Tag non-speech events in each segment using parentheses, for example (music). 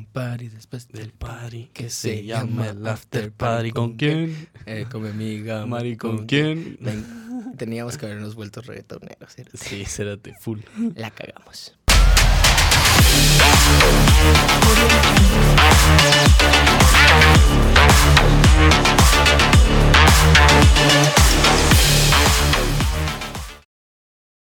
un party después del party que se llama el after party. ¿Con quién? Eh, con mi amiga. (laughs) Mari, ¿con quién? Ven, teníamos que habernos vuelto reggaetoneros. ¿cierto? Sí, cérate, full. La cagamos.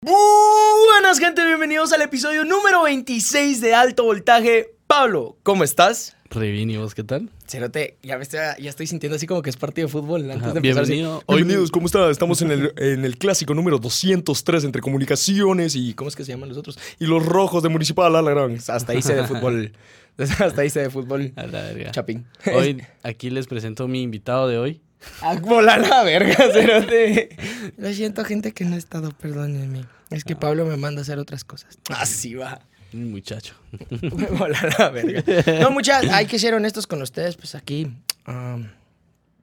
Buenas gente, bienvenidos al episodio número 26 de Alto Voltaje. Pablo, ¿cómo estás? Re bien, ¿y vos qué tal? Cerote, ya, me estoy, ya estoy sintiendo así como que es partido de fútbol antes Ajá, de empezar. así, bienvenido. Hoy- Bienvenidos, ¿cómo está? Estamos en el, (laughs) en el clásico número 203 entre comunicaciones y... ¿Cómo es que se llaman los otros? Y los rojos de Municipal, a la gran. Hasta ahí sé de fútbol. (laughs) Hasta ahí sé de fútbol. A la verga. Chapín. Hoy aquí les presento a mi invitado de hoy. A volar la verga, cerote. Lo siento, gente que no ha estado, perdónenme. Es que Pablo me manda a hacer otras cosas. Así va. Muchacho. (laughs) Me vola la verga. No, muchas, hay que ser honestos con ustedes, pues aquí, am,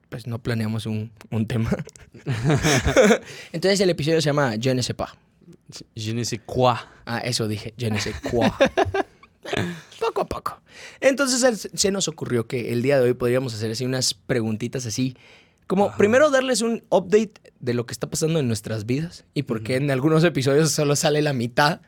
pues no planeamos un, un tema. (laughs) Entonces el episodio se llama Je ne sais pas. Je ne sais quoi. Ah, eso dije, je ne sais quoi. poco a poco. Entonces se nos ocurrió que el día de hoy podríamos hacer así unas preguntitas así. Como Ajá. primero darles un update de lo que está pasando en nuestras vidas y por qué en algunos episodios solo sale la mitad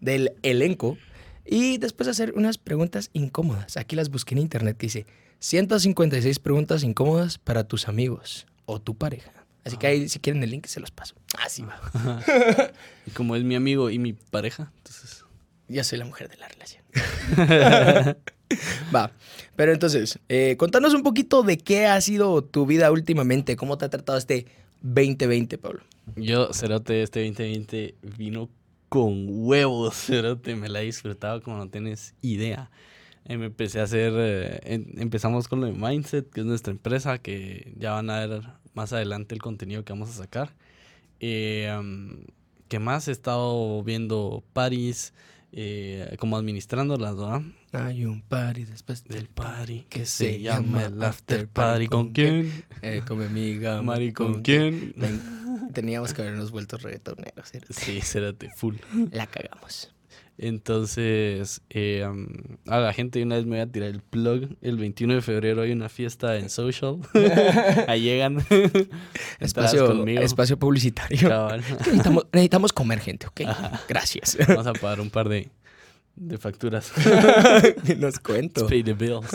del elenco. Y después hacer unas preguntas incómodas. Aquí las busqué en internet que dice 156 preguntas incómodas para tus amigos o tu pareja. Así que ahí si quieren el link se los paso. Así va. (laughs) Y como es mi amigo y mi pareja, entonces. Ya soy la mujer de la relación. (laughs) Va. Pero entonces, eh, contanos un poquito de qué ha sido tu vida últimamente. ¿Cómo te ha tratado este 2020, Pablo? Yo, Cerote, este 2020 vino con huevos, Cerote. Me la he disfrutado como no tienes idea. Eh, me empecé a hacer. eh, em- empezamos con lo de Mindset, que es nuestra empresa, que ya van a ver más adelante el contenido que vamos a sacar. Eh, ¿Qué más? He estado viendo Paris, eh, como administrándolas, ¿verdad? Hay un party después Del party que se llama el after party. ¿Con quién? Eh, con mi amiga. Mari, ¿con quién? Ven, (laughs) teníamos que habernos vuelto reggaetoneros. ¿cierto? Sí, Cerote, full. La cagamos. Entonces, eh, a la gente una vez me voy a tirar el plug. El 21 de febrero hay una fiesta en Social. (laughs) Ahí llegan. (laughs) Espacio, conmigo. espacio publicitario. Necesitamos, necesitamos comer, gente, ¿ok? Gracias. Vamos a pagar un par de, de facturas. Nos cuento. Pay the bills.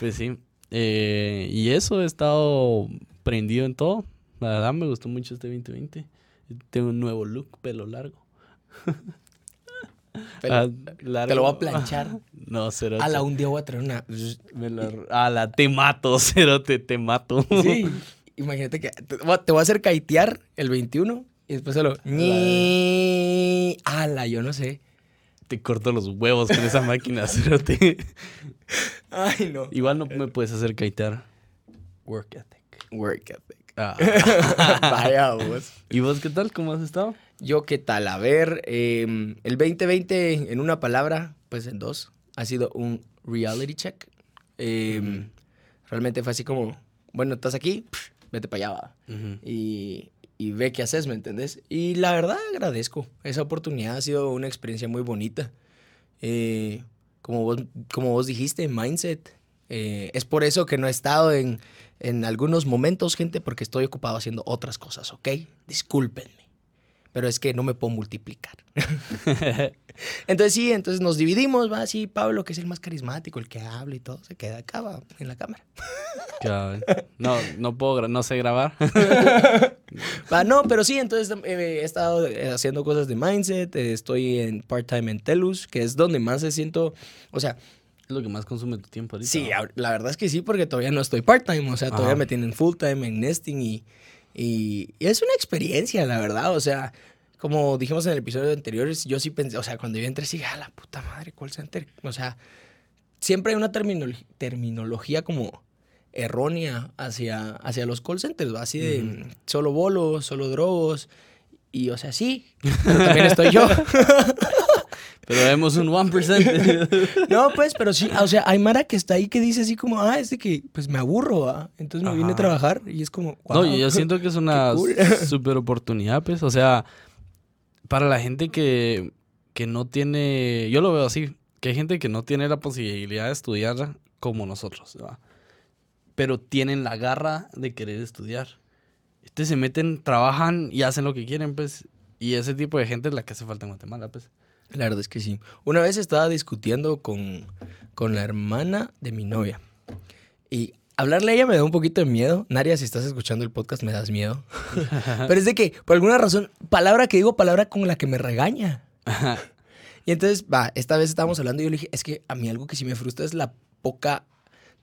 Pues sí. Eh, y eso, he estado prendido en todo. La verdad me gustó mucho este 2020. Tengo un nuevo look, pelo largo. (laughs) Ah, te lo voy a planchar. (laughs) No, cero. A la un día voy a traer una. Me lo- a la te mato, (laughs) cerote, te mato. Sí. Imagínate que te voy a- te voy a hacer caitear el 21 y después solo. ñi. Ala, yo no sé. Te corto los huevos con esa máquina, cerote. Ay, no. Igual no me puedes hacer caitear. Work ethic. Work ethic. Ah. (laughs) Vaya vos. ¿Y vos qué tal? ¿Cómo has estado? Yo, ¿qué tal? A ver, eh, el 2020, en una palabra, pues en dos, ha sido un reality check. Eh, Realmente fue así como, bueno, estás aquí, pff, vete para allá, y ve qué haces, ¿me entendés? Y la verdad agradezco. Esa oportunidad ha sido una experiencia muy bonita. Eh, como, vos, como vos dijiste, mindset. Eh, es por eso que no he estado en, en algunos momentos, gente, porque estoy ocupado haciendo otras cosas, ¿ok? Discúlpenme. Pero es que no me puedo multiplicar. (laughs) entonces sí, entonces nos dividimos, va así, Pablo, que es el más carismático, el que habla y todo, se queda acá, va, en la cámara. No, no puedo, no sé grabar. (laughs) Ah, no, pero sí, entonces eh, he estado eh, haciendo cosas de mindset, eh, estoy en part-time en Telus, que es donde más se siento, o sea, Es lo que más consume tu tiempo ahorita. sí, ¿no? la verdad es que sí, porque todavía no estoy part-time, o sea, todavía Ajá. me tienen full-time en nesting y, y, y es una experiencia, la verdad, o sea, como dijimos en el episodio anterior, yo sí pensé, o sea, cuando yo entré, sí, a la puta madre, call center, o sea, siempre hay una terminolo- terminología como errónea hacia, hacia los call centers, ¿va? así de solo bolos, solo drogos. Y, o sea, sí, pero también estoy yo. (laughs) Pero vemos un 1%. (laughs) No, pues, pero sí, o sea, hay Mara que está ahí que dice así como, ah, es de que, pues me aburro, ¿va? Entonces me vine a Ajá. trabajar y es como, No, wow. yo yo siento que es una cool. (laughs) super oportunidad, pues. O sea, para la gente que, que no tiene. Yo lo veo así. que hay gente que no tiene la posibilidad de estudiar como nosotros, ¿va? pero tienen la garra de querer estudiar. Entonces se meten, trabajan y hacen lo que quieren, pues. Y ese tipo de gente es la que hace falta en Guatemala, pues. La verdad es que sí. Una vez estaba discutiendo con, con la hermana de mi novia. Y hablarle a ella me da un poquito de miedo. Naria, si estás escuchando el podcast, me das miedo. (laughs) Pero es de que, por alguna razón, palabra que digo, palabra con la que me regaña. y entonces, va, esta vez estábamos hablando y yo le dije, es que a mí algo que sí me frustra es la poca,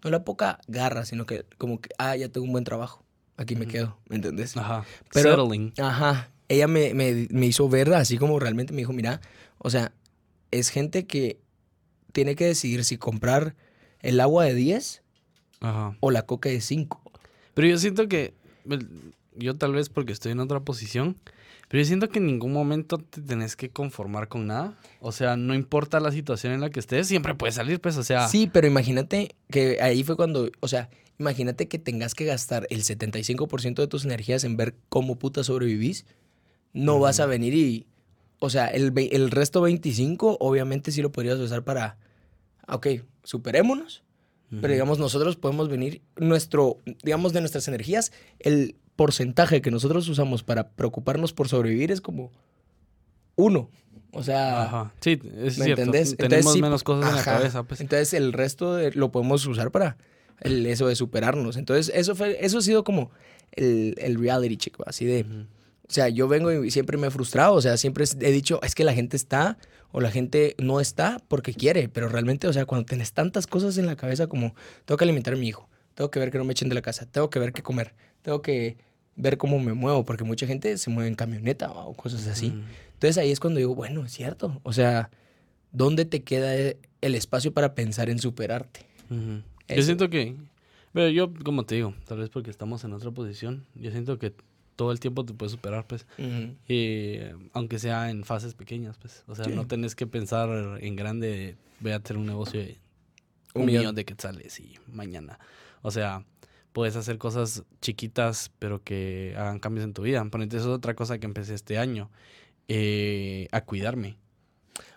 no la poca garra, sino que como que, ah, ya tengo un buen trabajo. Aquí me quedo, ¿me entendés? Ajá. Pero- Settling. Ajá. Ella me, me, me hizo ver así como realmente me dijo, mira, o sea, es gente que tiene que decidir si comprar el agua de 10 Ajá. o la coca de 5. Pero yo siento que, yo tal vez porque estoy en otra posición, pero yo siento que en ningún momento te tenés que conformar con nada. O sea, no importa la situación en la que estés, siempre puedes salir, pues, o sea. Sí, pero imagínate que ahí fue cuando, o sea, imagínate que tengas que gastar el 75% de tus energías en ver cómo puta sobrevivís. No vas a venir y, o sea, el, el resto 25 obviamente sí lo podrías usar para, ok, superémonos. Pero digamos, nosotros podemos venir, nuestro, digamos, de nuestras energías, el porcentaje que nosotros usamos para preocuparnos por sobrevivir es como uno. O sea, Ajá. Sí, es ¿me cierto. entendés? Tenemos sí, menos cosas en la ajá. cabeza, pues. Entonces el resto de- lo podemos usar para el, eso de superarnos. Entonces eso fue, eso ha sido como el, el reality check, así de. O sea, yo vengo y siempre me he frustrado, o sea, siempre he dicho, es que la gente está o la gente no está porque quiere, pero realmente, o sea, cuando tenés tantas cosas en la cabeza como, tengo que alimentar a mi hijo, tengo que ver que no me echen de la casa, tengo que ver qué comer, tengo que ver cómo me muevo, porque mucha gente se mueve en camioneta o cosas así. Entonces ahí es cuando digo, bueno, es cierto, o sea, ¿dónde te queda el espacio para pensar en superarte? Yo siento que, pero yo, como te digo, tal vez porque estamos en otra posición, yo siento que todo el tiempo te puedes superar, pues. Y, eh, aunque sea en fases pequeñas, pues. O sea, Sí. no tenés que pensar en grande, de, voy a hacer un negocio de un, Un millón. millón. de quetzales y mañana. O sea, puedes hacer cosas chiquitas, pero que hagan cambios en tu vida. Por ejemplo, eso es otra cosa que empecé este año, eh, a cuidarme.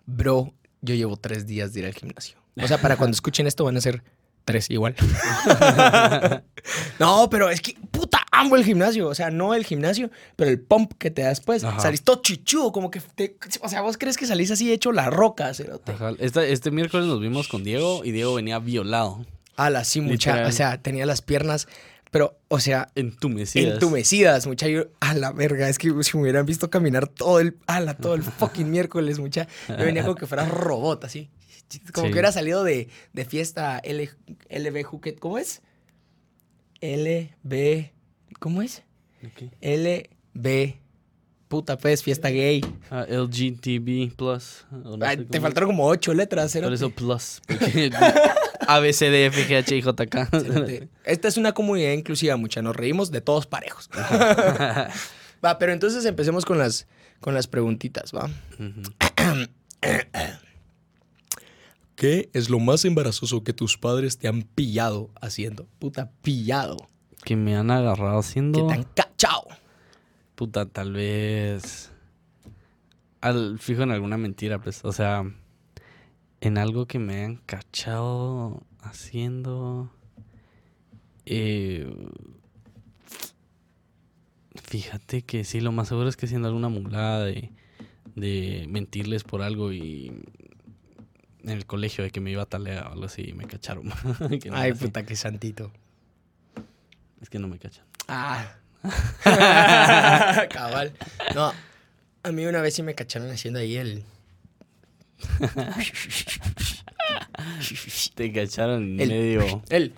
Bro, yo llevo tres días de ir al gimnasio. O sea, para cuando (laughs) escuchen esto van a ser tres igual. (laughs) (laughs) no, pero es que, amo el gimnasio. O sea, no el gimnasio, pero el pump que te da después. Ajá. Salís todo chichudo, como que te- O sea, vos crees que salís así hecho la roca, cerote. Ajá. Esta- este miércoles nos vimos con Diego y Diego venía violado, Ala, sí, mucha. O sea, tenía las piernas, pero, o sea, entumecidas. entumecidas, mucha. Yo, a la verga, es que si me hubieran visto caminar todo el, ala, todo el (laughs) fucking miércoles, mucha. Yo venía como que fuera robot, así. Como Sí. que hubiera salido de, de fiesta L, LB Juquet. ¿Cómo es? LB. ¿Cómo es? Ok. LB. Puta, pues, fiesta gay. Ah, LGTB plus. no Ay, te faltaron como ocho letras, Por cerote. eso plus. (laughs) A, B, C, D, F, G, H, I, J, K. Esta es una comunidad inclusiva, mucha. Nos reímos de todos parejos. va, pero entonces empecemos con las, con las preguntitas, ¿va? ¿Qué es lo más embarazoso que tus padres te han pillado haciendo? Puta, pillado. Que me han agarrado Que haciendo. te han cachado. Puta, tal vez. Al fijo en alguna mentira, pues. O sea, en algo que me han cachado haciendo. eh, fíjate que sí, lo más seguro es que siendo alguna mulada de, de mentirles por algo y. En el colegio de que me iba a talea o algo así, me cacharon. (laughs) Que no Ay, puta, qué santito. Es que no me cachan. Ah. (laughs) Cabal. No, a mí una vez sí me cacharon haciendo ahí el... Te cacharon El- medio. El...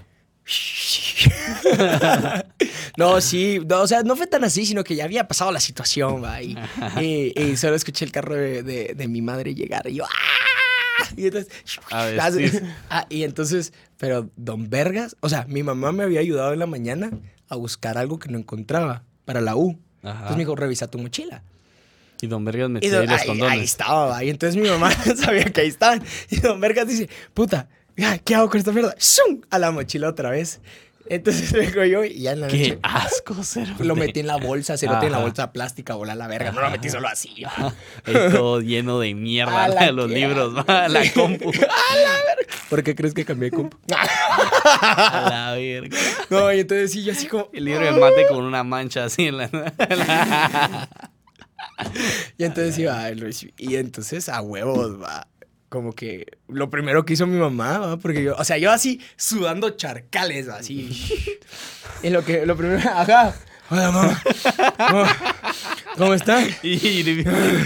no, sí, no, o sea, no fue tan así, sino que ya había pasado la situación, va, y, y- y solo escuché el carro de, de- de mi madre llegar y yo, ¡ah! Y entonces, (laughs) sí. (laughs) ah, y entonces, pero don Vergas, o sea, mi mamá me había ayudado en la mañana a buscar algo que no encontraba para la U. Ajá. Entonces me dijo, revisa tu mochila. Y Don Vergas don- ahí los ahí, condones. ahí estaba, y entonces mi mamá (laughs) sabía que ahí estaban. Y don Vergas dice, puta, ¿qué hago con esta mierda? ¡Zum! A la mochila otra vez. Entonces (laughs) vengo yo y ya en la Qué noche asco, cerote. lo metí en la bolsa, cerote en la Ajá. bolsa plástica, a la verga. No lo metí solo así. todo lleno de mierda, (laughs) A la los que- libros, va, la compu. (laughs) ¿Por qué crees que cambié de compu? A la verga. No, y entonces sí, yo así como... El libro de mate con una mancha así en la... Y entonces iba, y entonces a huevos, va. Como que lo primero que hizo mi mamá, va, porque yo, o sea, yo así sudando charcales, va, así. (laughs) Y lo que, lo primero, ajá. Hola, mamá. ¿Cómo, cómo están? Y ir,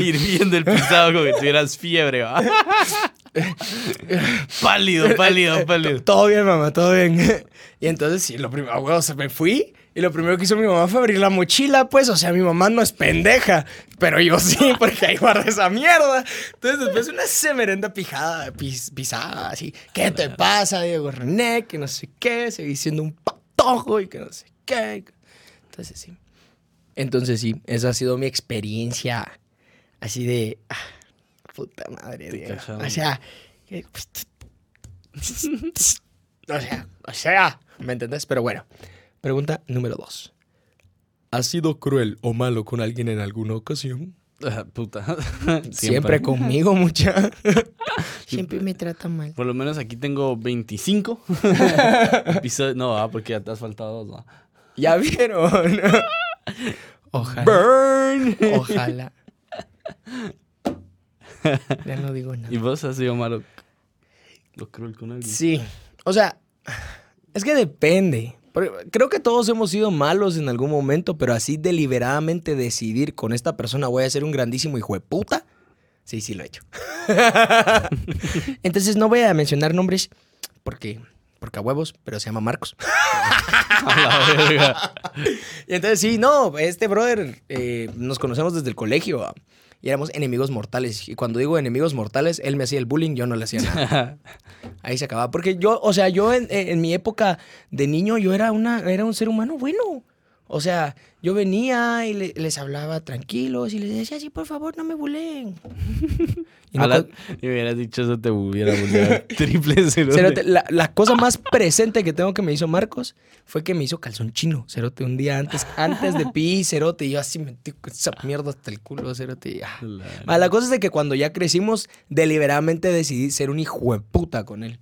ir viendo el pisado como que tuvieras fiebre, va. pálido, pálido, (laughs) pálido. Todo bien, mamá, todo bien. (laughs) Y entonces, sí, lo primero, a huevos, me fui. Y lo primero que hizo mi mamá fue abrir la mochila, pues. O sea, mi mamá no es pendeja. Pero yo sí, (laughs) porque ahí guardé esa mierda. Entonces, después una semerenda pijada, pis- pisada, así. ¿Qué te pasa, Diego René? Que no sé qué. Seguí siendo un patojo y que no sé qué. Entonces, sí. Entonces, sí, esa ha sido mi experiencia. Así de. ah, puta madre, Diego. O sea. que- (laughs) o sea, o sea, ¿me entendés? Pero bueno, pregunta número dos. ¿Has sido cruel o malo con alguien en alguna ocasión? Ah, Puta. (laughs) Siempre, conmigo, (laughs) mucha. Siempre me trata mal. Por lo menos aquí tengo 25. (laughs) Episodios- No, ah, porque ya te has faltado dos, ¿no? ¿Ya vieron? Ojalá. Burn. Ojalá. Ya no digo nada. ¿Y vos has sido malo? Lo cruel con alguien. Sí. O sea, es que depende. Creo que todos hemos sido malos en algún momento, pero así deliberadamente decidir con esta persona voy a ser un grandísimo hijo de puta. Sí, sí lo he hecho. (laughs) Entonces no voy a mencionar nombres porque, porque a huevos, pero se llama Marcos. (laughs) A la verga. Y entonces sí, no, este brother eh, nos conocemos desde el colegio ah, y éramos enemigos mortales. Y cuando digo enemigos mortales, él me hacía el bullying, yo no le hacía nada. (laughs) Ahí se acababa. Porque yo, o sea, yo en, en mi época de niño, yo era, una, era un ser humano bueno. O sea, yo venía y le- les hablaba tranquilos y les decía, sí, por favor, no me buleen. (laughs) Y no A la- co- Y me hubieras dicho eso, te hubiera volvido (laughs) triple cerote. Cerote, la, la cosa más presente que tengo que me hizo Marcos fue que me hizo calzón chino, Cerote, un día antes, antes de pi, Cerote, y yo así metí esa mierda hasta el culo, Cerote. y, ah. La- la cosa es de que cuando ya crecimos, deliberadamente decidí ser un hijo de puta con él.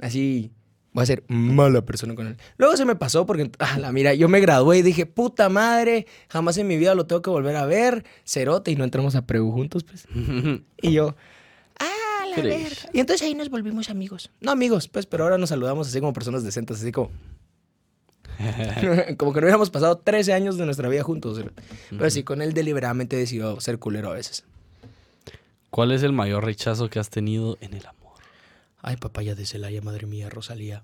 Así, voy a ser mala persona con él. Luego se me pasó porque, ah, la mira, yo me gradué y dije, puta madre, jamás en mi vida lo tengo que volver a ver, cerote, y no entramos a Preu juntos, pues. (laughs) Y yo, ah, la verga. Y entonces ahí nos volvimos amigos. No amigos, pues, pero ahora nos saludamos así como personas decentes, así como... (laughs) como que no hubiéramos pasado 13 años de nuestra vida juntos. Pero sí, con él deliberadamente decidió ser culero a veces. ¿Cuál es el mayor rechazo que has tenido en el amor? Ay, papaya de Celaya, madre mía, Rosalía.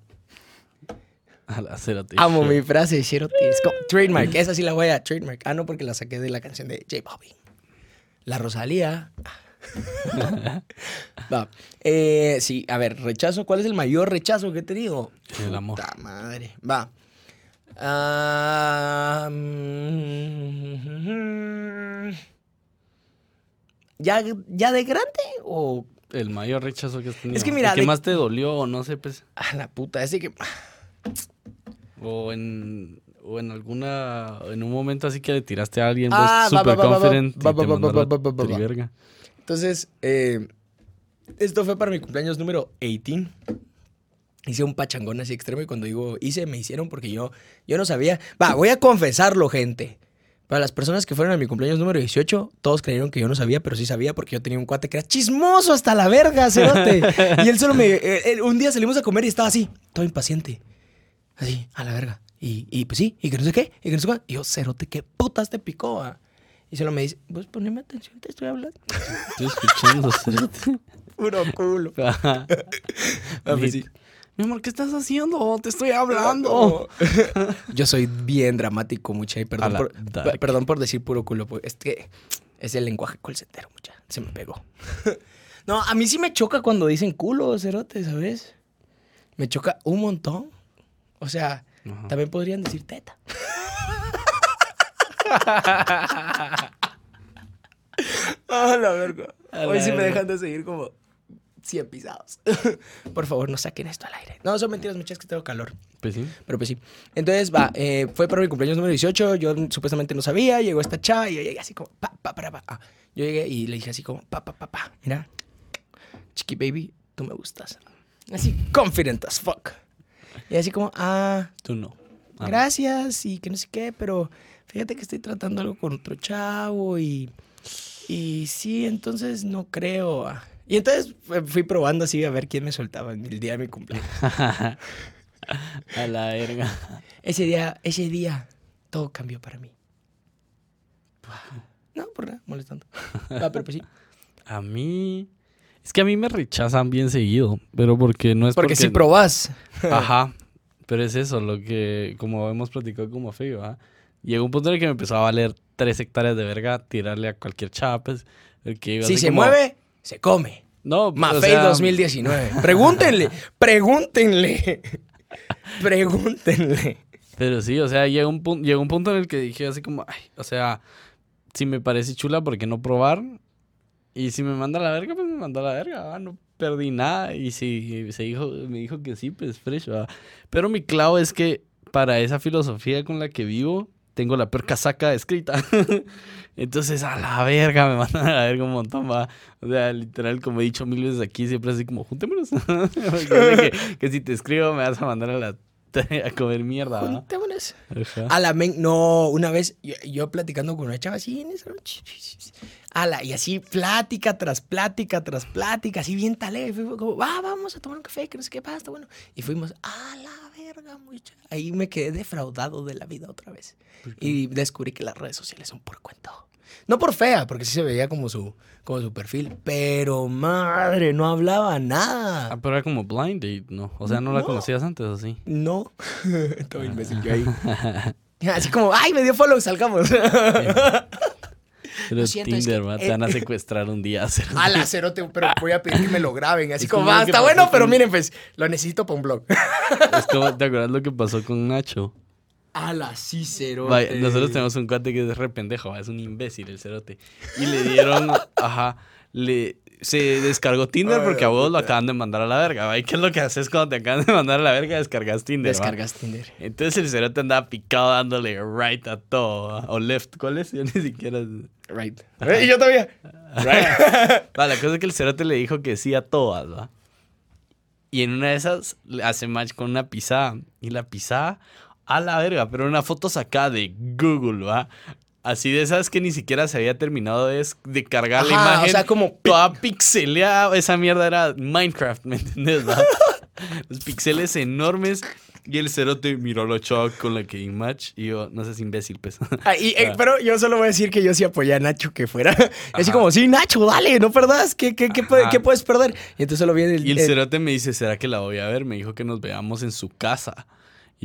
A la cerote. Amo mi frase, Cerote. Trademark. Esa sí la voy a trademark. Ah, no, porque la saqué de la canción de J Bobby. La Rosalía. (laughs) Va. Eh, sí, a ver, rechazo. ¿Cuál es el mayor rechazo que he tenido? En el amor. Puta madre. Va. Ah, mm, ¿Ya, ¿Ya de grande o El mayor rechazo que has tenido. Es que mira, ¿El que de- más te dolió o no sé, pues? a la puta? Ese que... O en, o en alguna... En un momento así que le tiraste a alguien Ah, vos super confident. Entonces, eh, esto fue para mi cumpleaños número 18. Hice un pachangón así extremo y cuando digo hice, me hicieron porque yo, yo no sabía. Va, voy a confesarlo, gente. Para las personas que fueron a mi cumpleaños número 18, todos creyeron que yo no sabía, pero sí sabía porque yo tenía un cuate que era chismoso hasta la verga, cerote. (laughs) y él solo me... eh, un día salimos a comer y estaba así, todo impaciente. Así, a la verga. Y, y pues sí, y que no sé qué, y que no sé cuál. Y yo, cerote, ¿qué putas te picó? ah?" Y solo me dice, pues poneme atención, te estoy hablando. Estoy escuchando, cerote. (laughs) Puro culo. Ah, pues sí. Mi amor, ¿qué estás haciendo? Te estoy hablando. (laughs) Yo soy bien dramático, mucha. Y perdón por, perdón decir puro culo. pues, Es que es el lenguaje colsetero, mucha. Se me pegó. (laughs) No, a mí sí me choca cuando dicen culo, cerote, ¿sabes? Me choca un montón. O sea, Ajá. también podrían decir teta. (laughs) Ah, la verga. Hoy sí me dejan de seguir como 100 pisados. (laughs) Por favor, no saquen esto al aire. No, son mentiras, muchachos, que tengo calor. Pues sí. Pero pues sí. Entonces, va, eh, fue para mi cumpleaños número 18. Yo supuestamente no sabía. Llegó esta chava y yo llegué así como, pa, pa, para, pa. Ah, yo llegué y le dije así como, pa, pa, pa, pa. Mira, chiqui baby, tú me gustas. Así, confident as fuck. Y así como, ah, Tú no. Ah, gracias y que no sé qué, pero fíjate que estoy tratando algo con otro chavo y, y sí, entonces no creo. ah. Y entonces fui probando así a ver quién me soltaba en el día de mi cumpleaños. (laughs) A la verga. Ese día, ese día, todo cambió para mí. No, por nada, molestando. Ah, pero pues sí. (laughs) A mí. Es que a mí me rechazan bien seguido. Pero porque no es Porque porque. si probás. (laughs) Ajá. Pero es eso, lo que, como hemos platicado como feo, ¿ah? Llegó un punto en el que me empezó a valer tres hectáreas de verga tirarle a cualquier chava, pues. el que iba Si así se como- mueve, se come. No, Mafei o sea, 2019. Pregúntenle, pregúntenle. Pregúntenle. Pero sí, o sea, llegó un, pun- llegó un punto en el que dije así como, ay, o sea, si me parece chula, ¿por qué no probar? Y si me manda a la verga, pues me manda a la verga, ah, no perdí nada. Y si se dijo, me dijo que sí, pues fresh, ¿va? Pero mi clavo es que para esa filosofía con la que vivo, tengo la peor casaca escrita. (laughs) Entonces, a la verga, me mandan a la verga un montón, va. O sea, literal, como he dicho mil veces aquí, siempre así como, sé (laughs) que, que si te escribo, me vas a mandar a la (laughs) a comer mierda, ¿va? Juntémonos. Ajá. A la men, no, una vez yo, yo platicando con una chava así en esa Ala, y así plática tras plática tras plática, así bien talé. Fue como, va, vamos a tomar un café, que no sé qué pasa, bueno. Y fuimos, a la verga, mucha. Ahí me quedé defraudado de la vida otra vez. Y descubrí que las redes sociales son por cuento. No por fea, porque sí se veía como su, como su perfil, pero madre, no hablaba nada. Ah, pero era como blind date, ¿no? O sea, ¿no, la No. conocías antes o sí? No. (laughs) Todo imbécil yo ahí. (laughs) Así como, ay, me dio follow, salgamos. Pero siento, es Tinder, que- te van a secuestrar un día. A la cerote, pero voy a pedir que me lo graben. Así Es como, como va, que está bueno, pero miren, pues, lo necesito para un blog. Es como, ¿te acuerdas lo que pasó con Nacho? A la sí, cerote. Vaya, nosotros tenemos un cuate que es re pendejo, es un imbécil el cerote. Y le dieron, (laughs) ajá, le, se descargó Tinder Ay, porque a vos lo acaban de mandar a la verga, va. ¿Y qué es lo que haces cuando te acaban de mandar a la verga? Descargas Tinder, va. Descargas Tinder. Entonces el cerote andaba picado dándole right a todo, ¿va? o left, ¿cuál es? (laughs) Yo ni siquiera... Right. Y yo todavía. Right. (laughs) Va, la cosa es que el cerote le dijo que sí a todas, ¿va? Y en una de esas hace match con una pisada. Y la pisada, a la verga, pero una foto sacada de Google, ¿va? Así de esas que ni siquiera se había terminado de, de cargar la imagen. o sea, como Toda pixeleada. Esa mierda era Minecraft, ¿me entiendes? va? (laughs) Los pixeles enormes. Y el cerote miró a la chava con la que in match. Y yo, no seas imbécil, pues. Ah, y, eh, (laughs) pero yo solo voy a decir que yo sí apoyé a Nacho que fuera. (laughs) Así Ajá. como, sí, Nacho, dale, no perdas. ¿Qué, qué, qué, puedes perder? Y entonces solo viene el. Y el el- cerote me dice, ¿será que la voy a ver? Me dijo que nos veamos en su casa.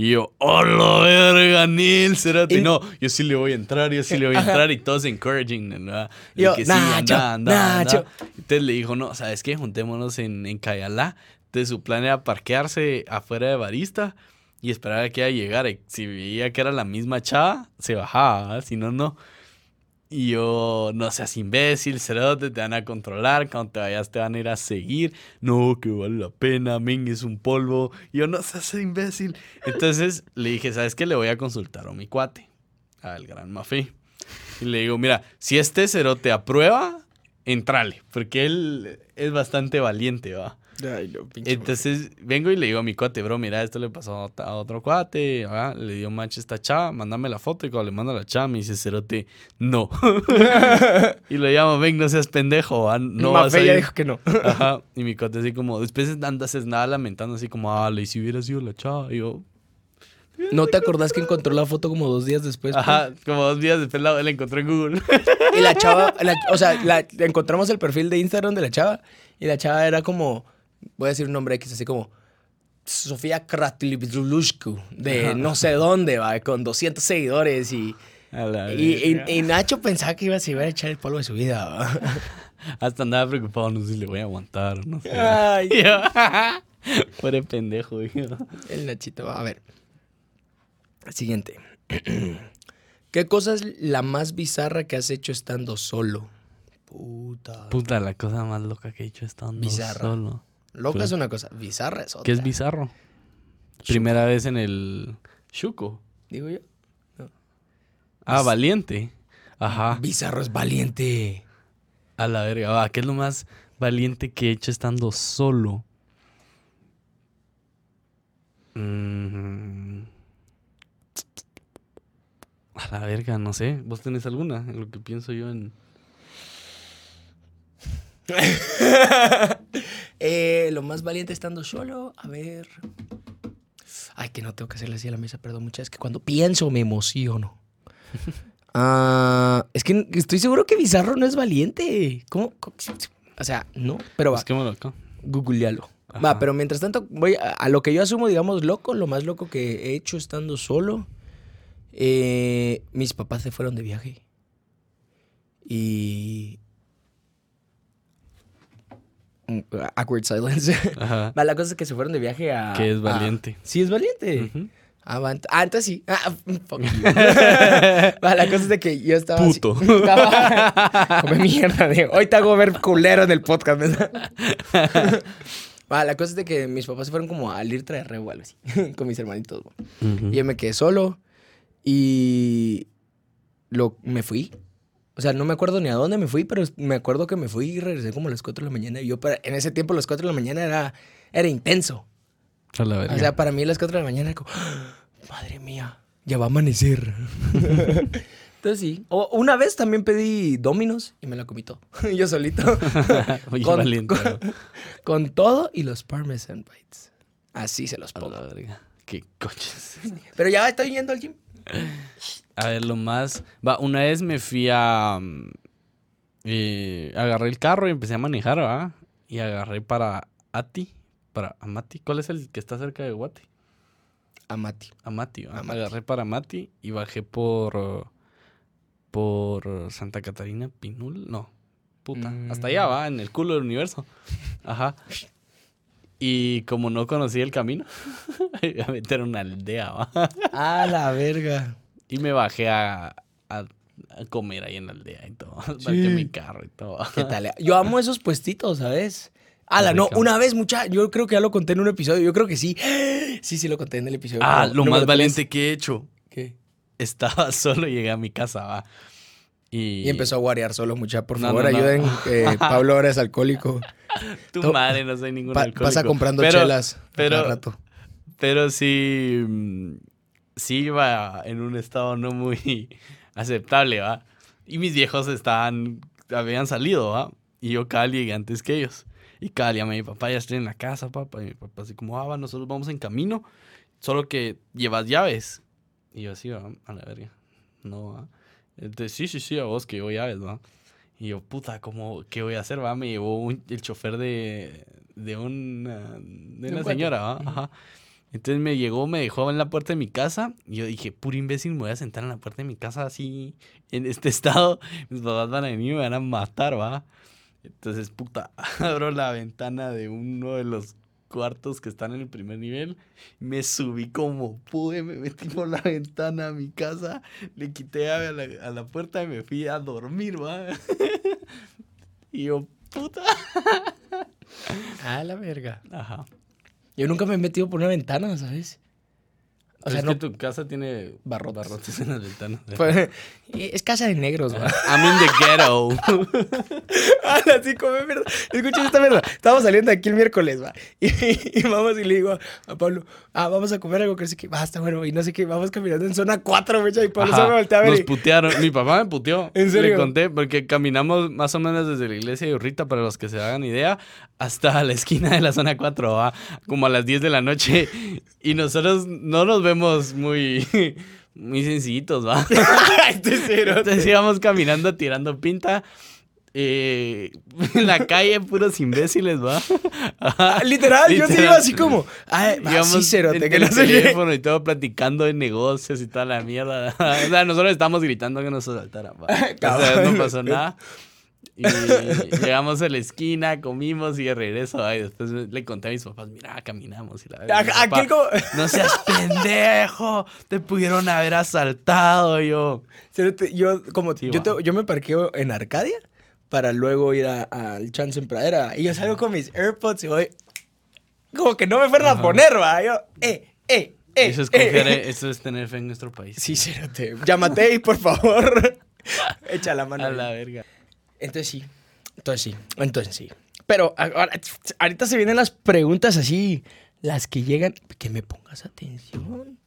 Y yo, ¡oh, la verga, Neil! Cerote. Y- No, yo sí le voy a entrar, yo sí le voy a entrar. Y todos encouraging, ¿no? De Yo, que sí, Nacho, anda, anda. Entonces le dijo, no, ¿sabes qué? Juntémonos en, en Cayalá. Entonces su plan era parquearse afuera de Barista y esperar a que ella llegara. Y si veía que era la misma chava, se bajaba, ¿verdad? si no, no. Y yo, no seas imbécil, cerote, te van a controlar, cuando te vayas te van a ir a seguir. No, que vale la pena, men, es un polvo. Y yo, no seas imbécil. Entonces le dije, ¿sabes qué? Le voy a consultar a mi cuate, al gran Mafé. Y le digo, mira, si este cerote aprueba, entrale, porque él es bastante valiente, va. Ay, no, pinche Entonces vengo y le digo a mi cuate, bro, mira, esto le pasó a ot- a otro cuate, le dio match a esta chava, mándame la foto y cuando le mando a la chava me dice, cerote, no. (laughs) y lo llamo, ven, no seas pendejo, no vas a Mafé ya ir". dijo que no. Ajá, y mi cuate así como, después andas nada lamentando así como, ah, y si hubiera sido la chava, y yo, ¿No te acordás que encontró la foto como dos días después? pues? ajá, como dos días después la, la encontré en Google. Y la (laughs) chava, la- o sea, la- encontramos el perfil de Instagram de la chava y la chava era como, voy a decir un nombre X, así como Sofía Kratlibzulushku, de no sé dónde, va, con 200 seguidores y, A y, y- verga. y Nacho pensaba que iba, se iba a echar el polvo de su vida. va. (laughs) Hasta andaba preocupado, no sé si le voy a aguantar, no sé. Ay, (laughs) Pobre pendejo, hijo. el Nachito, va, a ver. Siguiente. (clears throat) ¿Qué cosa es la más bizarra que has hecho estando solo? Puta. Puta, la cosa más loca que he hecho estando Bizarra. solo. Loca Claro. es una cosa, bizarra es otra. ¿Qué es bizarro? Primera vez en el Chuco. Digo yo. Ah, valiente. Ajá. Bizarro es valiente. A la verga. Va, ¿qué es lo más valiente que he hecho estando solo? Mm. A la verga, no sé. ¿Vos tenés alguna? En lo que pienso yo en. (laughs) Eh, lo más valiente estando solo, a ver. Ay, que no tengo que hacerle así a la mesa, perdón, muchas. Es que cuando pienso me emociono. (laughs) Ah, es que estoy seguro que Bizarro no es valiente. ¿Cómo? O sea, no, pero va, Busquémoslo acá. googlealo. Ajá. Va, pero mientras tanto, voy a, a lo que yo asumo, digamos, loco, lo más loco que he hecho estando solo. eh, mis papás se fueron de viaje. Y. Awkward silence. Ajá. (laughs) La cosa es que se fueron de viaje a. Que es a- valiente. sí, es valiente. Ujú. Ah, ent- ah, entonces sí. (laughs) Ah, fuck you. (laughs) Va, la cosa es de que yo estaba. así- Puto. estaba- Come mierda, digo. Hoy te hago ver culero en el podcast, ¿verdad? Va, la cosa es de que mis papás se fueron como al ir traer o algo así. con mis hermanitos. Ujú. Y yo me quedé solo. Y. Lo, me fui. O sea, no me acuerdo ni a dónde me fui, pero me acuerdo que me fui y regresé como a las 4 de la mañana. Y yo, para, en ese tiempo, las 4 de la mañana era, era intenso. A la verga. O sea, para mí las 4 de la mañana era como, "Ah, madre mía, ya va a amanecer. (laughs) Entonces sí. O, una vez también pedí Dominos y me la comí todo. (laughs) Yo solito. (laughs) Oye, con- valiente. con- todo y los Parmesan Bites. Así se los A pongo. la verga. Qué coches. Pero ya estoy yendo al gym. A ver, lo más. Va, una vez me fui a. mm, eh, agarré el carro y empecé a manejar, ¿va? Y agarré para Ati. Para Amati. ¿Cuál es el que está cerca de Mati. Amati, ¿va? Amati. Agarré para Amati y bajé por. por Santa Catarina Pinul. No. Puta. Mm. Hasta allá, va, en el culo del universo. Ajá. Y como no conocía el camino, (laughs) me iba a meter una aldea, va. A la verga. Y me bajé a, a- a comer ahí en la aldea y todo. (laughs) Parqué mi carro y todo. ¿Qué tal? Yo amo esos puestitos, ¿sabes? Ala, no, una vez, mucha, yo creo que ya lo conté en un episodio, yo creo que sí. (gasps) Sí, sí lo conté en el episodio. Ah, lo más valiente que he hecho. ¿Qué? Estaba (laughs) solo y llegué a mi casa, va. Y, Y empezó a guarear solo, mucha. Por No, favor, no, no. ayuden. eh, (laughs) Pablo ahora es alcohólico. Tu to- madre, no soy ningún Pa- alcohólico. pasa comprando Pero- chelas. pero- rato. Pero sí. Sí iba en un estado no muy (laughs) aceptable, ¿va? Y mis viejos estaban. Habían salido, ¿va? Y yo cada llegué antes que ellos. Y cada día mi papá ya estoy en la casa, papá. Y mi papá así como, ah, va, nosotros vamos en camino. Solo que llevas llaves. Y yo así, va, a la verga. No, va. Entonces, sí, sí, sí, a vos que llevo llaves, va. Y yo, puta, ¿cómo, ¿qué voy a hacer, va? Me llevó un- el chofer de, de una, de un una señora, va. Ajá. Entonces me llegó, me dejó en la puerta de mi casa. Y yo dije, puro imbécil, me voy a sentar en la puerta de mi casa así, en este (laughs) estado. Mis papás van a venir y me van a matar, va. Entonces, puta, (laughs) abro la ventana de uno de los cuartos que están en el primer nivel. Me subí como pude, me metí por la ventana a mi casa, le quité a la, a la puerta y me fui a dormir, va. (laughs) y yo, puta. A la verga. Ajá. Yo nunca me he metido por una ventana, ¿sabes? O sea, no. que tu casa tiene Barrotes. barrotes en las ventanas. (laughs) Pues, es casa de negros, va. (laughs) I'm in the ghetto. (laughs) Ala, sí, come mierda. Escuchen esta mierda. Estábamos saliendo aquí el miércoles, va. Y, y vamos y le digo a Pablo, ah, vamos a comer algo que no sé qué. Basta, bueno, y no sé qué. Vamos caminando en zona 4, mecha. Y Pablo Ajá, se me voltea a ver. Nos y- putearon. Mi papá me puteó. ¿En serio? Le conté porque caminamos más o menos desde la iglesia de Urrita, para los que se hagan idea, hasta la esquina de la zona 4, ¿va? como a las 10 de la noche. Y nosotros no nos vemos muy, (laughs) muy sencillitos, ¿va? (laughs) Entonces íbamos caminando tirando pinta. eh, en (laughs) la calle, puros imbéciles, ¿va? Ajá. Literal, yo Literal. iba así como, ay, va, Íbamos sí, cero, en te que no sé qué. teléfono y todo platicando de negocios y toda la mierda. o sea, nosotros estábamos gritando que nos asaltaran. va. O sea, Cabrón. no pasó nada. Y (laughs) llegamos a la esquina, comimos y de regreso. ay, después le conté a mis papás, mira, caminamos. Y la. A- papá, No seas (laughs) pendejo, te pudieron haber asaltado. Yo, yo, como, Sí, yo, va. te- yo me parqueo en Arcadia para luego ir a- al chance en pradera. Y yo salgo con mis AirPods y voy. Como que no me fueron a Ajá. poner, va. Yo, eh, eh, eh. Eso es, eh, confiar eh. en- eso es tener fe en nuestro país. Sí, cérate. Llámate y por favor. (laughs) Echa la mano. A la verga. Entonces sí. Entonces sí. Entonces sí. Pero ahora, ahorita se vienen las preguntas así. Las que llegan. Que me pongas atención.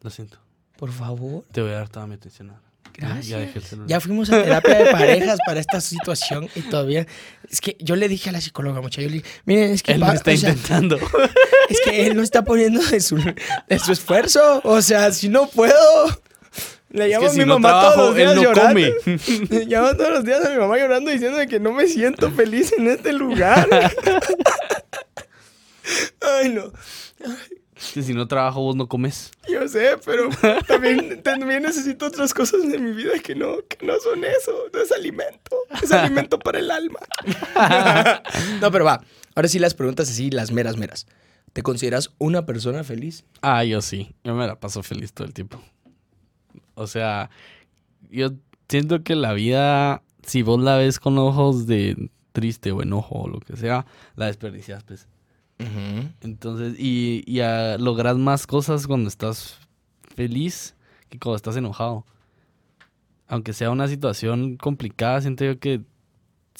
Lo siento. Por favor. Te voy a dar toda mi atención ahora. Gracias. Ya dejé el celular. Ya fuimos a terapia de parejas para esta situación y todavía. Es que yo le dije a la psicóloga, mucha, yo le dije, miren, es que. Él pa- lo está o sea, intentando. (laughs) es que él no está poniendo de su, de su esfuerzo. O sea, si no puedo. Le Es llamo que a si mi no mamá trabajo, todos los días él no llorando. come. (laughs) Le llamo todos los días a mi mamá llorando diciendo que no me siento feliz en este lugar. (laughs) Ay, no. que si no trabajo, vos no comes. Yo sé, pero también, (laughs) también necesito otras cosas de mi vida que no, que no son eso. No es alimento. Es alimento para el alma. no, pero va. Ahora sí las preguntas así, las meras, meras. ¿Te consideras una persona feliz? Ah, yo sí. Yo me la paso feliz todo el tiempo. O sea, yo siento que la vida, si vos la ves con ojos de triste o enojo o lo que sea, la desperdicias, pues. Entonces, y, y logras más cosas cuando estás feliz que cuando estás enojado. Aunque sea una situación complicada, siento yo que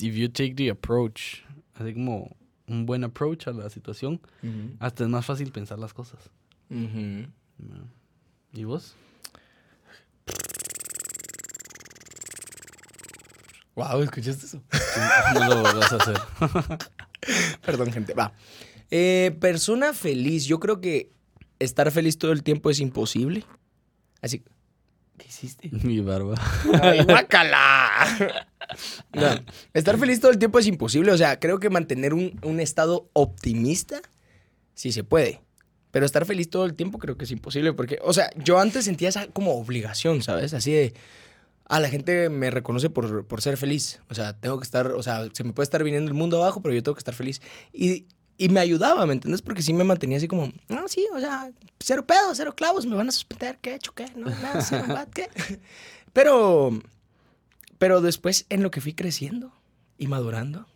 if you take the approach, así como un buen approach a la situación, hasta es más fácil pensar las cosas. ¿Y vos? Wow, ¿escuchaste eso? Sí, No lo vas a hacer. (laughs) Perdón, gente. Va. Eh, persona feliz. Yo creo que estar feliz todo el tiempo es imposible. Así. ¿Qué hiciste? Mi barba. ¡Ay, guácala! No, estar feliz todo el tiempo es imposible. O sea, creo que mantener un, un estado optimista sí se puede. Pero estar feliz todo el tiempo creo que es imposible. Porque, o sea, yo antes sentía esa como obligación, ¿sabes? Así de. Ah, la gente me reconoce por, por ser feliz. O sea, tengo que estar. O sea, se me puede estar viniendo el mundo abajo, pero yo tengo que estar feliz. Y, y me ayudaba, ¿me entiendes? Porque sí me mantenía así como. No, sí, o sea, cero pedos, cero clavos, me van a suspender. ¿Qué he hecho? ¿Qué? No, nada, cero (laughs) bad, ¿qué? Pero. Pero después, en lo que fui creciendo y madurando,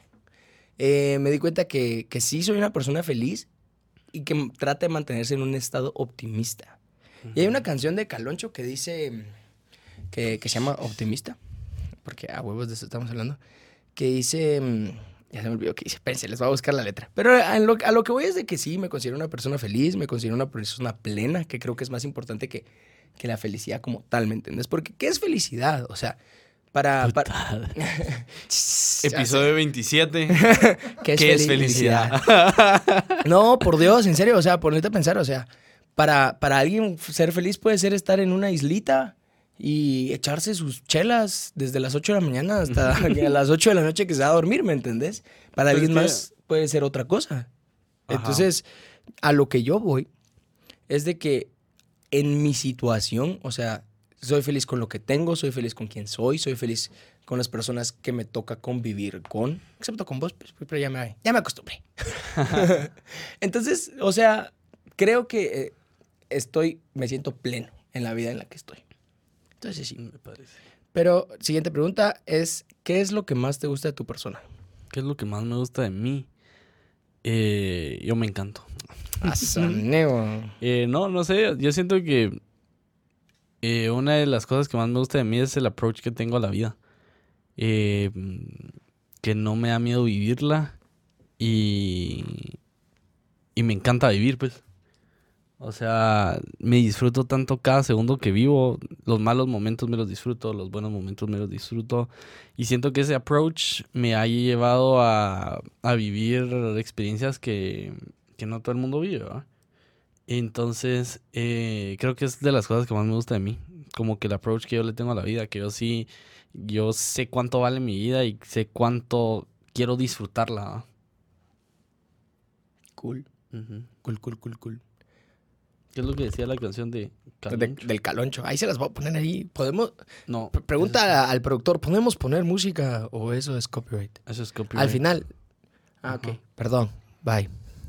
eh, me di cuenta que, que sí soy una persona feliz y que trata de mantenerse en un estado optimista. Y hay una canción de Caloncho que dice, que, que se llama Optimista, porque a huevos de eso estamos hablando, que dice, mm, ya se me olvidó que dice, pense, les voy a buscar la letra. Pero a lo, a lo que voy es de que sí, me considero una persona feliz, me considero una persona plena, que creo que es más importante que, que la felicidad como tal, ¿me entiendes? Porque, ¿qué es felicidad? O sea, para... para... (laughs) Episodio 27. (laughs) ¿Qué es, ¿Qué es felicidad? No, por Dios, en serio, o sea, ponerte a pensar, o sea, para, para alguien ser feliz puede ser estar en una islita y echarse sus chelas desde las 8 de la mañana hasta (laughs) las 8 de la noche que se va a dormir, ¿me entendés? Para Pues alguien que- más puede ser otra cosa. Ajá. Entonces, a lo que yo voy es de que en mi situación, o sea, soy feliz con lo que tengo, soy feliz con quien soy, soy feliz con las personas que me toca convivir con, excepto con vos, pues, pero ya me, ya me acostumbré. (laughs) (laughs) Entonces, o sea, creo que eh, estoy, me siento pleno en la vida en la que estoy. Entonces, sí. Me parece. Pero, siguiente pregunta es, ¿qué es lo que más te gusta de tu persona? ¿Qué es lo que más me gusta de mí? Eh, yo me encanto. (laughs) Eh, no, no sé. Yo siento que eh, una de las cosas que más me gusta de mí es el approach que tengo a la vida. Eh, que no me da miedo vivirla. Y, y me encanta vivir, pues. O sea, me disfruto tanto cada segundo que vivo. Los malos momentos me los disfruto, los buenos momentos me los disfruto. Y siento que ese approach me ha llevado a, a vivir experiencias que, que no todo el mundo vive, ¿verdad? Entonces, eh, creo que es de las cosas que más me gusta de mí. Como que el approach que yo le tengo a la vida, que yo sí, yo sé cuánto vale mi vida y sé cuánto quiero disfrutarla. ¿verdad? Cool, cool, cool, cool, cool. ¿Qué es lo que decía la canción de De- Caloncho? del caloncho. Ahí se las voy a poner ahí. Podemos. No. Pregunta al productor, ¿podemos poner música o eso es copyright? Eso es copyright. Al final. Ah, ok. Ajá. Perdón. Bye.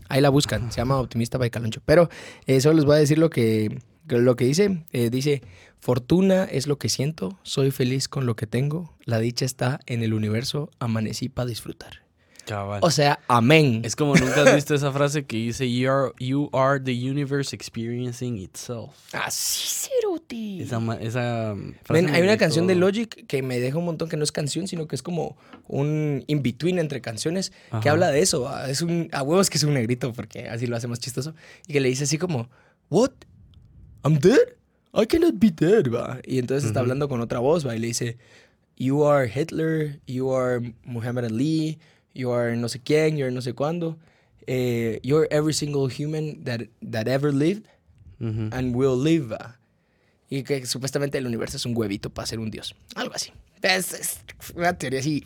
Ahí la buscan. Se llama Optimista by Caloncho. Pero eh, solo les voy a decir lo que, que Lo que dice, eh, dice, fortuna es lo que siento, soy feliz con lo que tengo, la dicha está en el universo, amanecí para disfrutar. Cabal. O sea, amén. es como nunca has visto (laughs) esa frase que dice you are, you are the universe experiencing itself. Así, cerote. Esa, mm, frase Men, hay una canción de Logic que me deja un montón que no es canción, sino que es como un in-between entre canciones que habla de eso. ah, Es un, a huevos que es un negrito, porque así lo hace más chistoso. Y que le dice así como, What? I'm dead? I cannot be dead, va. Y entonces está hablando con otra voz, va. Y le dice, You are Hitler, you are Muhammad Ali, you are no sé quién, you are no sé cuándo. Eh, you're every single human that, that ever lived and will live. va. Y que supuestamente el universo es un huevito para ser un dios. Algo así. Es, es una teoría así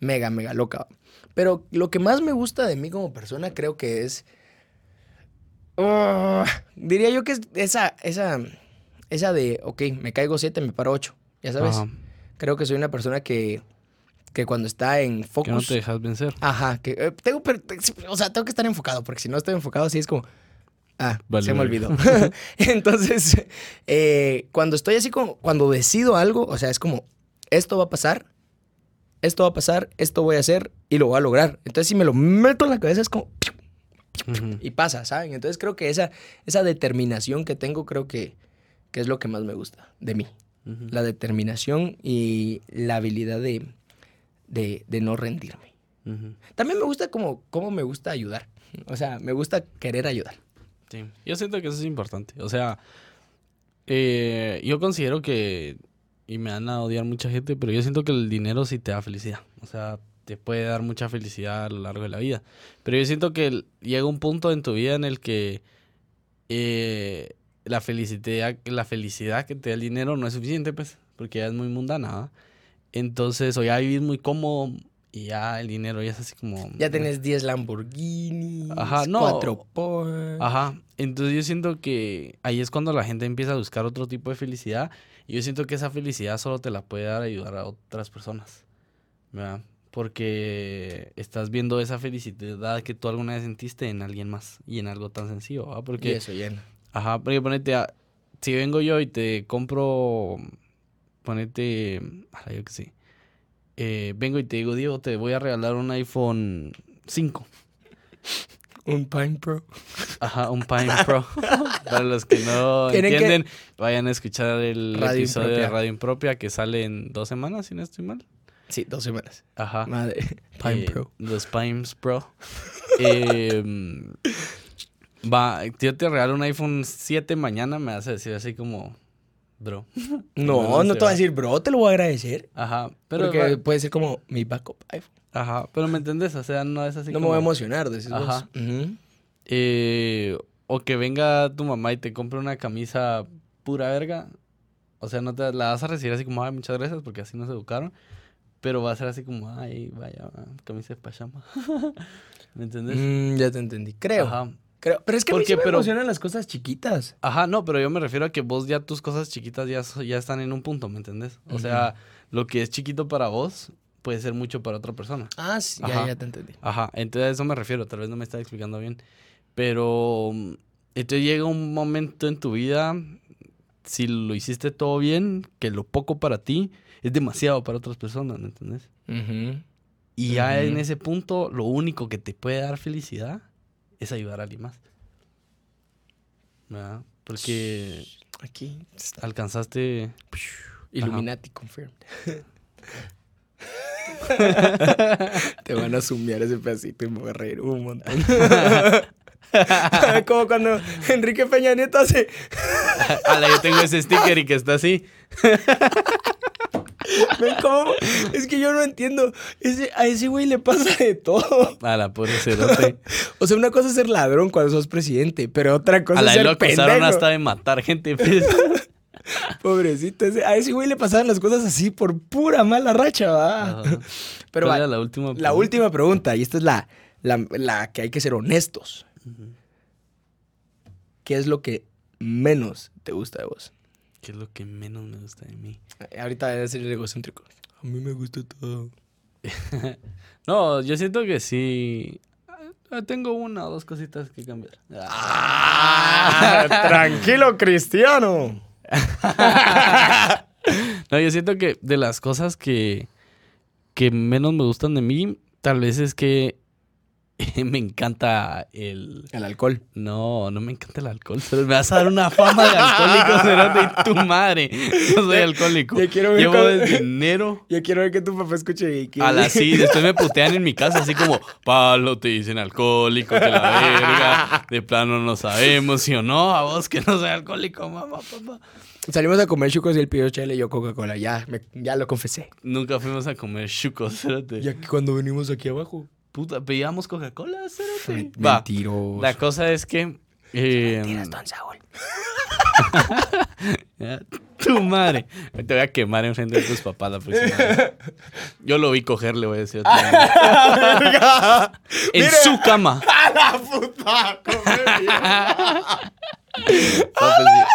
mega, mega loca. Pero lo que más me gusta de mí como persona creo que es... ah, diría yo que es esa, esa, esa de, ok, me caigo siete, me paro ocho. Ya sabes. Creo que soy una persona que, que cuando está en Que focus... no te dejas vencer. Ajá, que eh, tengo, pero, o sea, tengo que estar enfocado, porque si no estoy enfocado, así es como, ah, Vale, se me vale. olvidó. (laughs) Entonces, eh, cuando estoy así como, cuando decido algo, o sea, es como, esto va a pasar, esto va a pasar, esto voy a hacer y lo voy a lograr. Entonces, si me lo meto en la cabeza, es como, Ujú. y pasa, ¿saben? Entonces, creo que esa, esa determinación que tengo, creo que, que es lo que más me gusta de mí. Ujú. La determinación y la habilidad de, de, de no rendirme. También me gusta como, como me gusta ayudar. O sea, me gusta querer ayudar. Sí. Yo siento que eso es importante. O sea, eh, yo considero que, y me van a odiar mucha gente, pero yo siento que el dinero sí te da felicidad. O sea, te puede dar mucha felicidad a lo largo de la vida. Pero yo siento que llega un punto en tu vida en el que eh, la, felicidad, la felicidad que te da el dinero no es suficiente, pues, porque ya es muy mundana. Entonces, o ya vivís muy cómodo y ya el dinero ya es así como... Ya tenés 10 Lamborghinis, Ajá, no. 4 Porsche. Ajá, entonces yo siento que ahí es cuando la gente empieza a buscar otro tipo de felicidad y yo siento que esa felicidad solo te la puede dar ayudar a otras personas, ¿verdad? Porque estás viendo esa felicidad que tú alguna vez sentiste en alguien más y en algo tan sencillo, ¿verdad? Y Porque, eso llena. ajá, porque ponete, a- si vengo yo y te compro, ponete, yo qué sé, eh, vengo y te digo, Diego, te voy a regalar un iPhone 5. Un Pine Pro. Ajá, un Pine (laughs) Pro. Para los que no que- entienden, vayan a escuchar el Radio episodio de. Radio Impropia que sale en dos semanas, si no estoy mal. Sí, dos semanas. Ajá. Madre. (laughs) Pine Eh, Pro. Los Pines Pro. Em, va, yo te regalo un iPhone 7 mañana, me vas a decir así como, bro. (laughs) No, no te voy va. a decir, bro, te lo voy a agradecer. Ajá, pero, porque va- puede ser como mi backup iPhone. ajá, pero me entendés, o sea, no es así no me voy a emocionar, decís vos. Ajá. Eh, o que venga tu mamá y te compre una camisa pura verga. O sea, no te la vas a recibir así como, ay, muchas gracias, porque así nos educaron. Pero va a ser así como, ay, vaya, camisa de pachama. (laughs) ¿Me entendés? Mm, ya te entendí. Creo. Ajá. Creo. Pero es que a mí Porque, sí me pero- emocionan las cosas chiquitas. Ajá, no, pero yo me refiero a que vos ya tus cosas chiquitas ya, ya están en un punto, ¿me entendés? O sea, lo que es chiquito para vos puede ser mucho para otra persona. Ah, sí, Ajá. ya, ya te entendí. Ajá, entonces a eso me refiero, tal vez no me está explicando bien. Pero mm, entonces llega un momento en tu vida, si lo hiciste todo bien, que lo poco para ti es demasiado para otras personas, ¿me entendés? Ujú. Y ya en Ujú. ese punto, lo único que te puede dar felicidad es ayudar a alguien más. ¿Verdad? Porque Aquí está. alcanzaste... Illuminati confirmed. (laughs) Te van a zoomear ese pedacito y me voy a reír un montón. (laughs) Como cuando Enrique Peña Nieto hace. Ala, yo tengo ese sticker y que está así. (laughs) ¿Ven cómo? Es que yo no entiendo. Ese- a ese güey le pasa de todo. A la pobre cerote. (laughs) O sea, una cosa es ser ladrón cuando sos presidente, pero otra cosa A la es ser lo acusaron pendejo. hasta de matar gente. pues. (laughs) Pobrecito. ese- a ese güey le pasaban las cosas así por pura mala racha, va. Pero ¿Cuál va, era la última? La pregunta? última pregunta, y esta es la, la, la que hay que ser honestos. ¿Qué es lo que menos te gusta de vos? ¿Qué es lo que menos me gusta de mí? Ahorita debe ser egocéntrico. A mí me gusta todo. (laughs) No, yo siento que sí. Ah, Tengo una o dos cositas que cambiar. Ah. (laughs) Tranquilo, Cristiano. (laughs) No, yo siento que de las cosas que, que menos me gustan de mí, tal vez es que (laughs) me encanta el... El alcohol. No, no me encanta el alcohol. Pero me vas a dar una fama de alcohólico, cerote, y tu madre. No soy alcohólico. Ya quiero ver Llevo cómo- desde enero (laughs) Yo quiero ver que tu papá escuche y que... a las (laughs) sí. Después me putean en mi casa, así como, Pablo, te dicen alcohólico, que la verga. De plano no sabemos, ¿sí o no? A vos que no soy alcohólico, mamá, papá. Salimos a comer chucos y él pidió chile y yo Coca-Cola. Ya, me- ya lo confesé. Nunca fuimos a comer chucos, cerote. Ya que cuando venimos aquí abajo. Puta, pedíamos Coca-Cola, Va. Mentiroso. La cosa es que. eh, Mentiras, don Saúl. (laughs) tu madre. Te voy a quemar en frente de tus papás la próxima vez. Yo lo vi coger, le voy a decir. otra vez. (laughs) en su cama. (laughs) ¡A la puta! Pues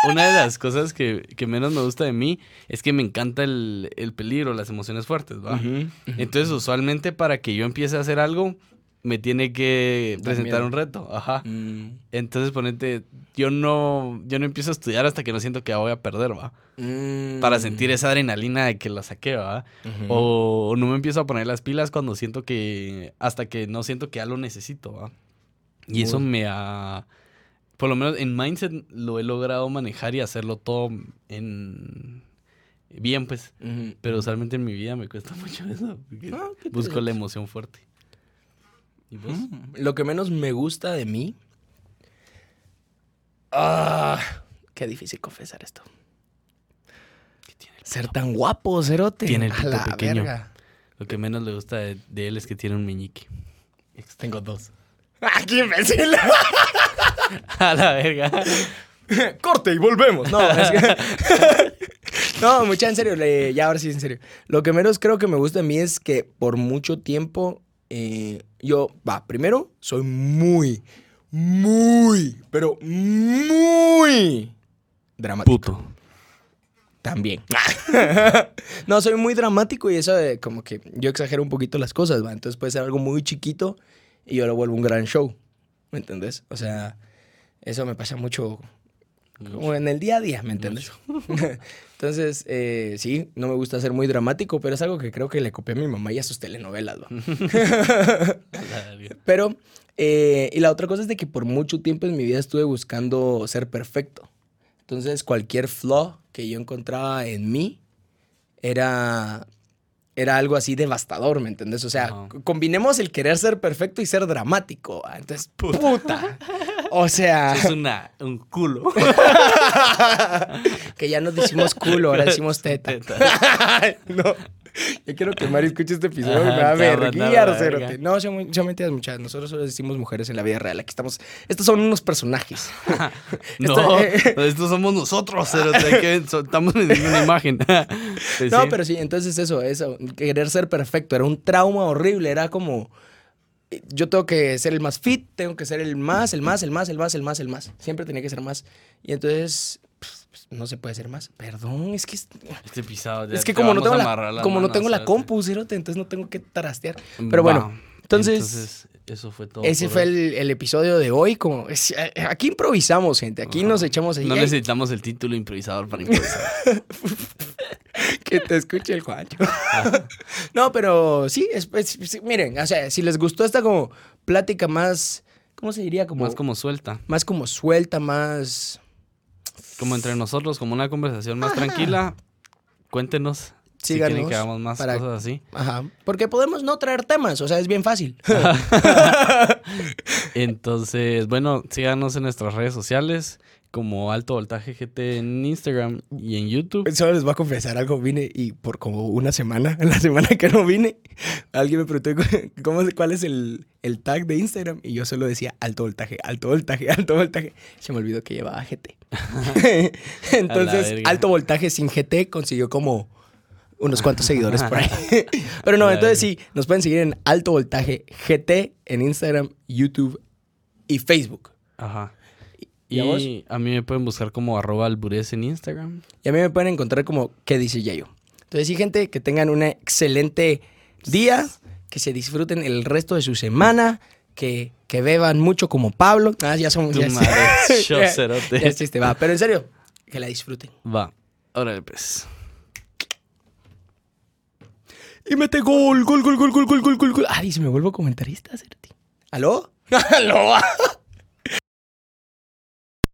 una de las cosas que, que menos me gusta de mí es que me encanta el, el peligro, las emociones fuertes, ¿va? Entonces, usualmente para que yo empiece a hacer algo, me tiene que presentar un reto. Ajá. Mm. Entonces, ponete, yo no, yo no empiezo a estudiar hasta que no siento que voy a perder, ¿va? Mm. Para sentir esa adrenalina de que la saqué, ¿va? O no me empiezo a poner las pilas cuando siento que, hasta que no siento que ya lo necesito, ¿va? Y eso me ha, por lo menos en Mindset lo he logrado manejar y hacerlo todo en, bien, pues. Pero usualmente en mi vida me cuesta (laughs) mucho eso. porque Ah, busco la emoción fuerte. ¿Y vos? Mm, Lo que menos me gusta de mí. Ah, qué difícil confesar esto. ¿Qué tiene el Ser tan guapo, cerote. Tiene el pito la pequeño. verga. Lo que menos le gusta de, de él es que tiene un meñique. Tengo dos. (laughs) ¡Ah, qué imbécil! (laughs) (laughs) A la verga. (laughs) Corte y volvemos. No, es que- (laughs) no, mucha en serio. le- ya ahora sí, en serio. Lo que menos creo que me gusta a mí es que por mucho tiempo eh, yo, va, primero, soy muy, muy, pero muy dramático. Puto. También. no, soy muy dramático y eso de como que yo exagero un poquito las cosas, ¿va? Entonces puede ser algo muy chiquito y yo lo vuelvo un gran show. ¿Me entendés? O sea, eso me pasa mucho como en el día a día, ¿me entiendes? (laughs) Entonces, eh, sí, no me gusta ser muy dramático, pero es algo que creo que le copié a mi mamá y a sus telenovelas, (laughs) verga. Pero, eh, y la otra cosa es de que por mucho tiempo en mi vida estuve buscando ser perfecto. Entonces, cualquier flaw que yo encontraba en mí era, era algo así devastador, ¿me entendés? O sea, combinemos el querer ser perfecto y ser dramático. ¿va? Entonces, puta. O (laughs) sea, Es una, un culo. (laughs) que ya nos decimos culo, ahora decimos teta. Teta. (laughs) no. Yo quiero que Mari escuche este episodio y me va a verguiar, cerote. No, son, son mentiras muchas. Nosotros solo decimos mujeres en la vida real. Aquí estamos. Estos son unos personajes. No, Esto- estos somos nosotros, cerote, que estamos vendiendo una imagen. No, sí. pero sí, entonces eso, eso. Querer ser perfecto era un trauma horrible. Era como. Yo tengo que ser el más fit, tengo que ser el más, el más, el más, el más, el más, el más. Siempre tenía que ser más. Y entonces. pues, pues, no se puede ser más. Perdón, es que. es- Este pisado ya Es que te como no tengo la, como no tengo la compu, cerote, entonces no tengo que trastear. Pero bueno, entonces, eso fue todo. ese fue el, el episodio de hoy. Como, es- eh, aquí improvisamos, gente. Aquí nos echamos ahí. No "Ey, necesitamos el título improvisador para improvisar. (laughs) que te escuche el Juancho. (laughs) no, pero sí, es- es- sí, miren, o sea, si les gustó esta como plática más, ¿cómo se diría? Como, Más como suelta. más como suelta, más... Como entre nosotros, como una conversación más tranquila. Cuéntenos Síganos quieren que hagamos más para- cosas así. Ajá. Porque podemos no traer temas, o sea, es bien fácil. (laughs) Entonces, bueno, síganos en nuestras redes sociales como Alto Voltaje GT en Instagram y en YouTube. Solo les voy a confesar algo. Vine y por como una semana, en (laughs) la semana que no vine, alguien me preguntó (laughs) cómo, cuál es el, el tag de Instagram y yo solo decía alto voltaje, alto voltaje, alto voltaje. Se me olvidó que llevaba GT. Entonces, alto voltaje sin GT consiguió como unos cuantos seguidores por ahí. (laughs) Pero no, entonces sí, nos pueden seguir en alto voltaje GT en Instagram, YouTube y Facebook. Ajá. ¿Y a vos? Y a mí me pueden buscar como arroba alburez en Instagram. Y a mí me pueden encontrar como ¿Qué dice Yayo? Entonces, sí, gente, que tengan un excelente día, que se disfruten el resto de su semana que, que beban mucho como Pablo. Ah, ya somos... Ya, madre, yo, (laughs) ya- cerote. ya es chiste, va. Pero en serio, que la disfruten. Va, órale pues. Y mete gol, gol, gol, gol, gol, gol, gol, gol, gol. Ay, si me vuelvo comentarista, cerote. ¿Aló? (laughs) ¿Aló?